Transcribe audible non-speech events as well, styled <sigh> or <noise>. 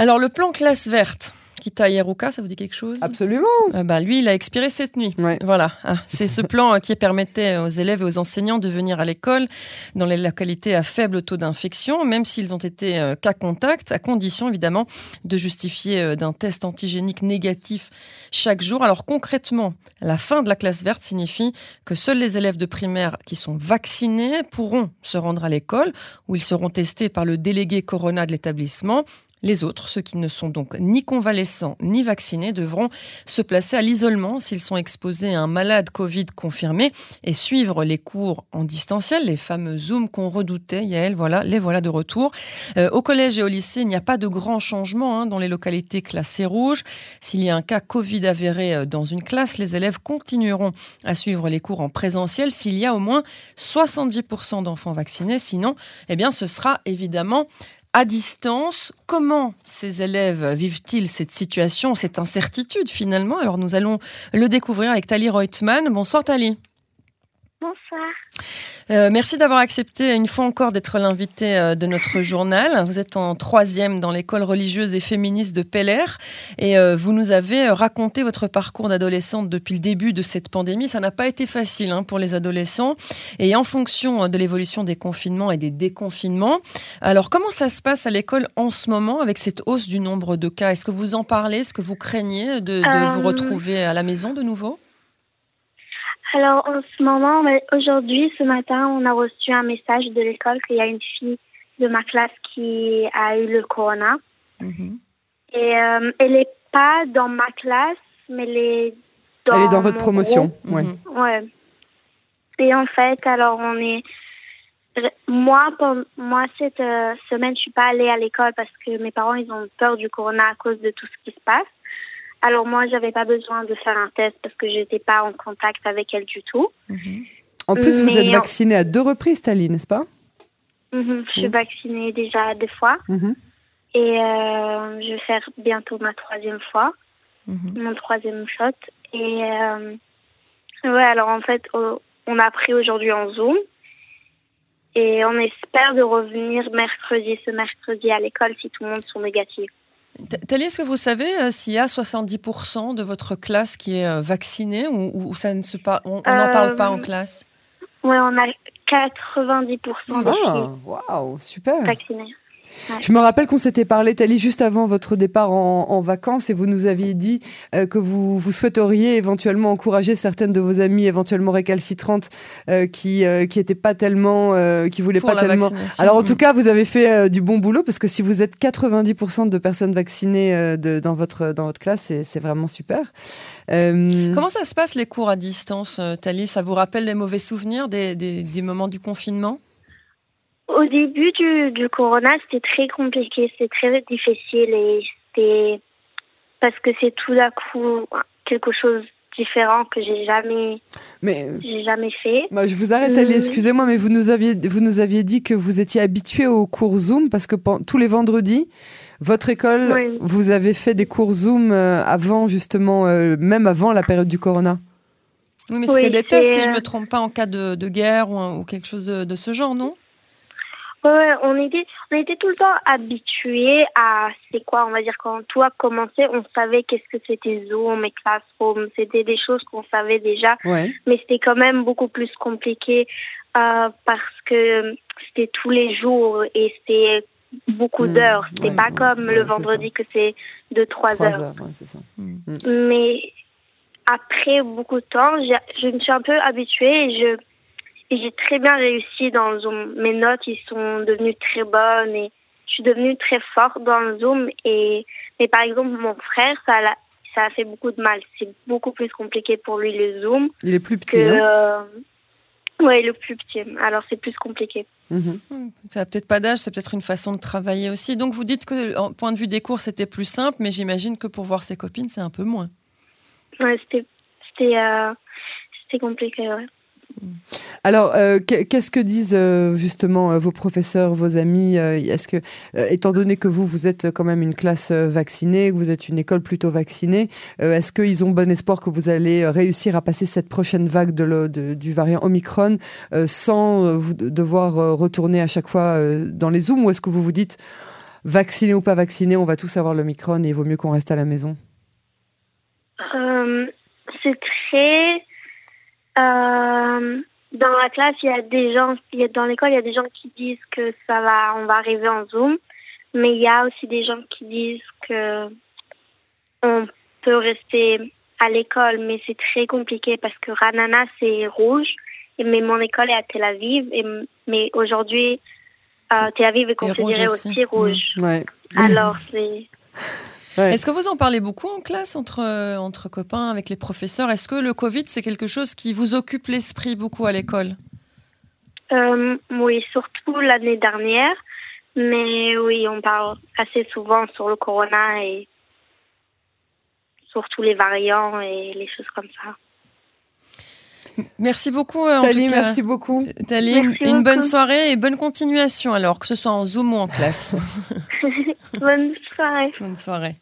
Alors, le plan classe verte. Kita Yeruka, ça vous dit quelque chose? Absolument. Euh, bah, lui, il a expiré cette nuit. Voilà. Ah, c'est ce plan euh, qui permettait aux élèves et aux enseignants de venir à l'école dans les localités à faible taux d'infection, même s'ils ont été euh, cas contact, à condition évidemment de justifier d'un test antigénique négatif chaque jour. Alors concrètement, la fin de la classe verte signifie que seuls les élèves de primaire qui sont vaccinés pourront se rendre à l'école où ils seront testés par le délégué Corona de l'établissement les autres, ceux qui ne sont donc ni convalescents ni vaccinés, devront se placer à l'isolement s'ils sont exposés à un malade Covid confirmé et suivre les cours en distanciel, les fameux Zoom qu'on redoutait. Yael, voilà, les voilà de retour. Euh, au collège et au lycée, il n'y a pas de grands changements hein, dans les localités classées rouges. S'il y a un cas Covid avéré euh, dans une classe, les élèves continueront à suivre les cours en présentiel s'il y a au moins 70% d'enfants vaccinés. Sinon, eh bien, ce sera évidemment à distance. Comment ces élèves vivent-ils cette situation, cette incertitude finalement? Alors nous allons le découvrir avec Tali Reutemann. Bonsoir Tali. Bonsoir. Euh, merci d'avoir accepté une fois encore d'être l'invité euh, de notre journal. Vous êtes en troisième dans l'école religieuse et féministe de Peller et euh, vous nous avez raconté votre parcours d'adolescente depuis le début de cette pandémie. Ça n'a pas été facile hein, pour les adolescents et en fonction de l'évolution des confinements et des déconfinements. Alors comment ça se passe à l'école en ce moment avec cette hausse du nombre de cas? Est-ce que vous en parlez? Est-ce que vous craignez de vous retrouver à la maison de nouveau? Alors, en ce moment, aujourd'hui, ce matin, on a reçu un message de l'école qu'il y a une fille de ma classe qui a eu le corona. Mhm. Et euh, elle n'est pas dans ma classe, mais elle est dans. Elle est dans votre promotion, oui. Ouais. Et en fait, alors, on est. Moi, pour... moi cette euh, semaine, je suis pas allée à l'école parce que mes parents, ils ont peur du corona à cause de tout ce qui se passe. Alors moi, j'avais pas besoin de faire un test parce que j'étais pas en contact avec elle du tout. Mhm. En plus, vous êtes vaccinée à deux reprises, Tali, n'est-ce pas? Mhm, Je suis mhm. vaccinée déjà deux fois. Et euh, je vais faire bientôt ma troisième fois, mon troisième shot. Et euh, ouais, alors en fait, on a pris aujourd'hui en Zoom. Et on espère de revenir mercredi, ce mercredi à l'école si tout le monde sont négatifs. Thalie, est-ce que vous savez euh, s'il y a 70% de votre classe qui est euh, vaccinée ou, ça ne se on n'en parle pas en euh, classe? Oui, on a 90% ah, waouh, super. vaccinés. Je me rappelle qu'on s'était parlé, Thalie, juste avant votre départ en, vacances et vous nous aviez dit euh, que vous, vous souhaiteriez éventuellement encourager certaines de vos amies éventuellement récalcitrantes euh, qui euh, qui étaient pas tellement qui voulaient pas tellement. Alors en tout cas, vous avez fait du bon boulot parce que si vous êtes 90% de personnes vaccinées de, dans votre dans votre classe, c'est vraiment super. Comment ça se passe les cours à distance, Thalie? Ça vous rappelle des mauvais souvenirs des, des, des moments du confinement? Au début du, du corona, c'était très compliqué, c'était très difficile et c'était parce que c'est tout d'un coup quelque chose différent que j'ai jamais mais j'ai jamais fait. Bah, je vous arrête, Ali, mm. excusez-moi, mais vous nous aviez vous nous aviez dit que vous étiez habitué aux cours Zoom parce que tous les vendredis, votre école, vous avez fait des cours Zoom euh, avant justement, euh, même avant la période du corona. Oui, mais c'était des tests, si je me trompe pas, en cas de, de guerre ou, ou, quelque chose de ce genre, non? Ouais, on était, on était tout le temps habitués à, c'est quoi, on va dire, quand tout a commencé, on savait qu'est-ce que c'était Zoom et Classroom. C'était des choses qu'on savait déjà. Mais c'était quand même beaucoup plus compliqué euh, parce que c'était tous les jours et c'était beaucoup mmh. d'heures. C'était pas comme le vendredi que c'est de trois heures. heures ça. Mmh. Mais après beaucoup de temps, je me suis un peu habituée et je j'ai très bien réussi dans le Zoom. Mes notes, ils sont devenues très bonnes et je suis devenue très forte dans le Zoom. Et, mais par exemple, mon frère, ça a, ça a fait beaucoup de mal. C'est beaucoup plus compliqué pour lui le Zoom. Il est plus petit, que, hein euh, Oui, le plus petit. Alors, c'est plus compliqué. Mhm. Ça n'a peut-être pas d'âge, c'est peut-être une façon de travailler aussi. Donc, vous dites que, en point de vue des cours, c'était plus simple, mais j'imagine que pour voir ses copines, c'est un peu moins. Oui, c'était euh, compliqué, ouais. Alors, euh, qu'est-ce que disent euh, justement euh, vos professeurs, vos amis Est-ce que, étant donné que vous, vous êtes quand même une classe vaccinée, que vous êtes une école plutôt vaccinée, est-ce qu'ils ont bon espoir que vous allez réussir à passer cette prochaine vague de, du variant Omicron sans devoir retourner à chaque fois dans les Zooms Ou est-ce que vous vous dites vacciné ou pas vacciné, on va tous avoir le micron et il vaut mieux qu'on reste à la maison? C'est très la classe, il y a des gens, dans l'école, il y a des gens qui disent que ça va, on va arriver en Zoom, mais il y a aussi des gens qui disent que on peut rester à l'école, mais c'est très compliqué parce que Ranana c'est rouge, mais mon école est à Tel Aviv, et, mais aujourd'hui euh, Tel Aviv est considéré aussi. rouge. Ouais. Alors c'est est-ce que vous en parlez beaucoup en classe entre, euh, entre copains, avec les professeurs? Est-ce que le Covid, c'est quelque chose qui vous occupe l'esprit beaucoup à l'école? Euh, Oui, surtout l'année dernière. Mais oui, on parle assez souvent sur le corona et sur tous les variants et les choses comme ça. Merci beaucoup. Euh, Tali, merci beaucoup. Tali, une bonne soirée et bonne continuation alors, que ce soit en Zoom ou en classe. <laughs> bonne soirée. Bonne soirée.